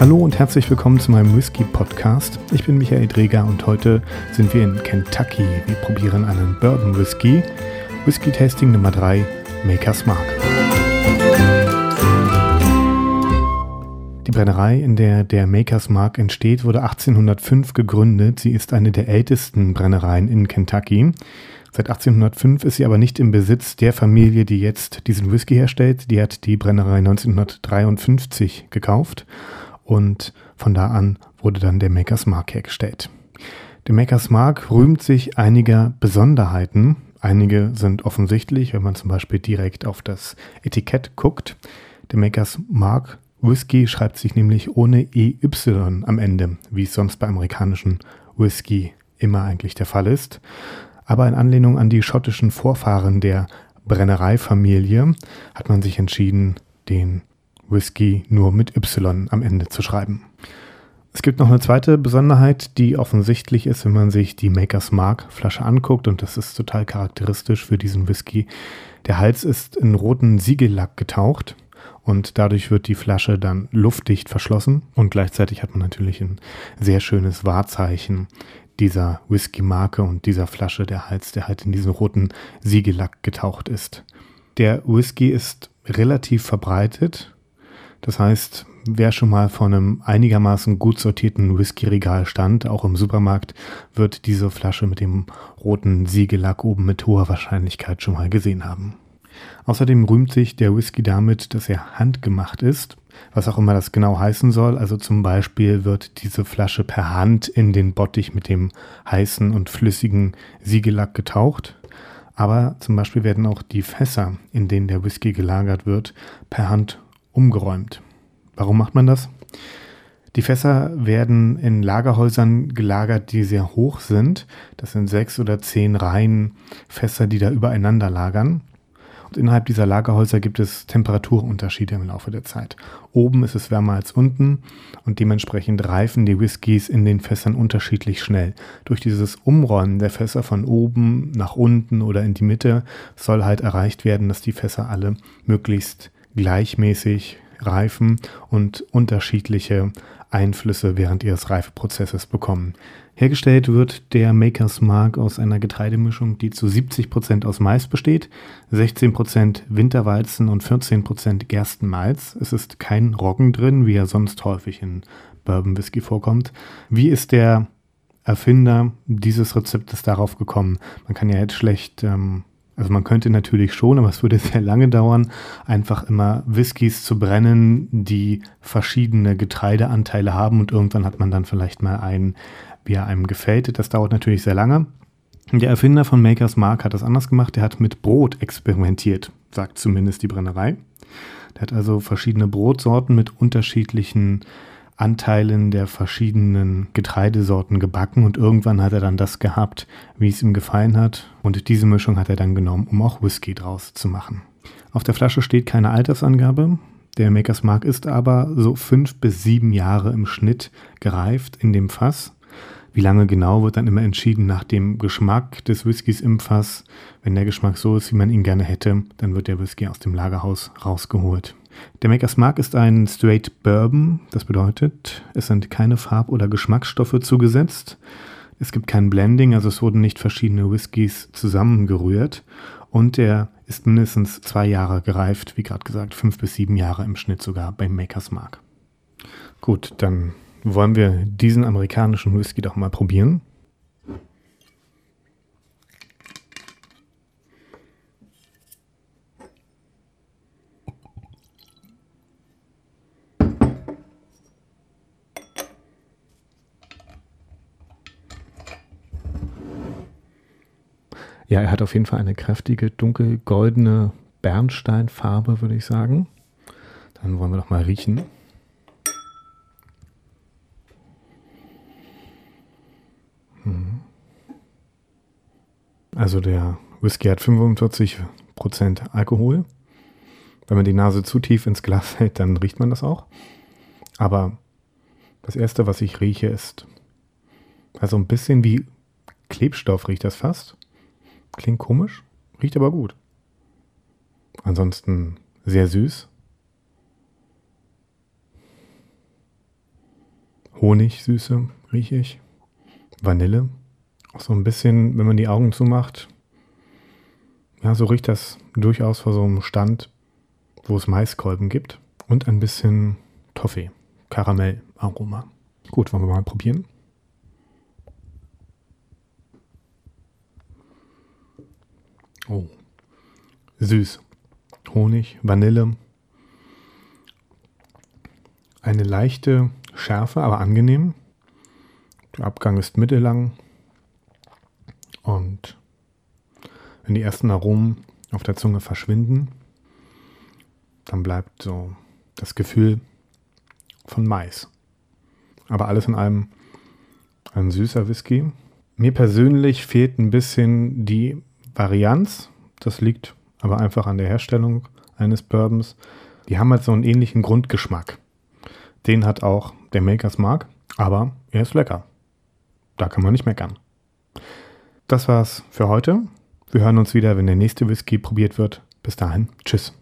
Hallo und herzlich willkommen zu meinem Whisky Podcast. Ich bin Michael Dreger und heute sind wir in Kentucky. Wir probieren einen Bourbon Whisky. Whisky Tasting Nummer 3, Maker's Mark. Die Brennerei, in der der Maker's Mark entsteht, wurde 1805 gegründet. Sie ist eine der ältesten Brennereien in Kentucky. Seit 1805 ist sie aber nicht im Besitz der Familie, die jetzt diesen Whisky herstellt. Die hat die Brennerei 1953 gekauft und von da an wurde dann der Makers Mark hergestellt. Der Makers Mark rühmt sich einiger Besonderheiten. Einige sind offensichtlich, wenn man zum Beispiel direkt auf das Etikett guckt. Der Makers Mark Whisky schreibt sich nämlich ohne EY am Ende, wie es sonst bei amerikanischen Whisky immer eigentlich der Fall ist aber in Anlehnung an die schottischen Vorfahren der Brennereifamilie hat man sich entschieden, den Whisky nur mit Y am Ende zu schreiben. Es gibt noch eine zweite Besonderheit, die offensichtlich ist, wenn man sich die Makers Mark Flasche anguckt und das ist total charakteristisch für diesen Whisky. Der Hals ist in roten Siegellack getaucht und dadurch wird die Flasche dann luftdicht verschlossen und gleichzeitig hat man natürlich ein sehr schönes Wahrzeichen dieser Whisky-Marke und dieser Flasche der Hals, der halt in diesen roten Siegellack getaucht ist. Der Whisky ist relativ verbreitet. Das heißt, wer schon mal vor einem einigermaßen gut sortierten Whisky-Regal stand, auch im Supermarkt, wird diese Flasche mit dem roten Siegellack oben mit hoher Wahrscheinlichkeit schon mal gesehen haben. Außerdem rühmt sich der Whisky damit, dass er handgemacht ist was auch immer das genau heißen soll. Also zum Beispiel wird diese Flasche per Hand in den Bottich mit dem heißen und flüssigen Siegellack getaucht. Aber zum Beispiel werden auch die Fässer, in denen der Whisky gelagert wird, per Hand umgeräumt. Warum macht man das? Die Fässer werden in Lagerhäusern gelagert, die sehr hoch sind. Das sind sechs oder zehn Reihen Fässer, die da übereinander lagern. Und innerhalb dieser Lagerhäuser gibt es Temperaturunterschiede im Laufe der Zeit. Oben ist es wärmer als unten und dementsprechend reifen die Whiskys in den Fässern unterschiedlich schnell. Durch dieses Umräumen der Fässer von oben nach unten oder in die Mitte soll halt erreicht werden, dass die Fässer alle möglichst gleichmäßig reifen und unterschiedliche Einflüsse während ihres Reifeprozesses bekommen. Hergestellt wird der Makers Mark aus einer Getreidemischung, die zu 70% aus Mais besteht, 16% Winterweizen und 14% Gerstenmalz. Es ist kein Roggen drin, wie er sonst häufig in Bourbon Whisky vorkommt. Wie ist der Erfinder dieses Rezeptes darauf gekommen? Man kann ja jetzt schlecht ähm, also man könnte natürlich schon, aber es würde sehr lange dauern, einfach immer Whiskys zu brennen, die verschiedene Getreideanteile haben und irgendwann hat man dann vielleicht mal einen, wie er einem gefällt. Das dauert natürlich sehr lange. Der Erfinder von Makers Mark hat das anders gemacht. Der hat mit Brot experimentiert, sagt zumindest die Brennerei. Der hat also verschiedene Brotsorten mit unterschiedlichen Anteilen der verschiedenen Getreidesorten gebacken und irgendwann hat er dann das gehabt, wie es ihm gefallen hat. Und diese Mischung hat er dann genommen, um auch Whisky draus zu machen. Auf der Flasche steht keine Altersangabe. Der Makers Mark ist aber so fünf bis sieben Jahre im Schnitt gereift in dem Fass. Wie lange genau wird dann immer entschieden nach dem Geschmack des Whiskys im Fass. Wenn der Geschmack so ist, wie man ihn gerne hätte, dann wird der Whisky aus dem Lagerhaus rausgeholt. Der Makers Mark ist ein Straight Bourbon. Das bedeutet, es sind keine Farb- oder Geschmacksstoffe zugesetzt. Es gibt kein Blending, also es wurden nicht verschiedene Whiskys zusammengerührt. Und er ist mindestens zwei Jahre gereift, wie gerade gesagt, fünf bis sieben Jahre im Schnitt sogar beim Makers Mark. Gut, dann wollen wir diesen amerikanischen Whisky doch mal probieren. Ja, er hat auf jeden Fall eine kräftige, dunkelgoldene Bernsteinfarbe, würde ich sagen. Dann wollen wir doch mal riechen. Also der Whisky hat 45% Alkohol. Wenn man die Nase zu tief ins Glas hält, dann riecht man das auch. Aber das erste, was ich rieche, ist also ein bisschen wie Klebstoff riecht das fast. Klingt komisch, riecht aber gut. Ansonsten sehr süß. Honigsüße rieche ich. Vanille. So ein bisschen, wenn man die Augen zumacht. Ja, so riecht das durchaus vor so einem Stand, wo es Maiskolben gibt. Und ein bisschen Toffee, Karamellaroma. Gut, wollen wir mal probieren. Oh, süß. Honig, Vanille. Eine leichte Schärfe, aber angenehm. Der Abgang ist mittellang. Und wenn die ersten Aromen auf der Zunge verschwinden, dann bleibt so das Gefühl von Mais. Aber alles in allem ein süßer Whisky. Mir persönlich fehlt ein bisschen die Varianz. Das liegt aber einfach an der Herstellung eines Bourbons. Die haben halt so einen ähnlichen Grundgeschmack. Den hat auch der Makers Mark, aber er ist lecker. Da kann man nicht meckern. Das war's für heute. Wir hören uns wieder, wenn der nächste Whisky probiert wird. Bis dahin, tschüss.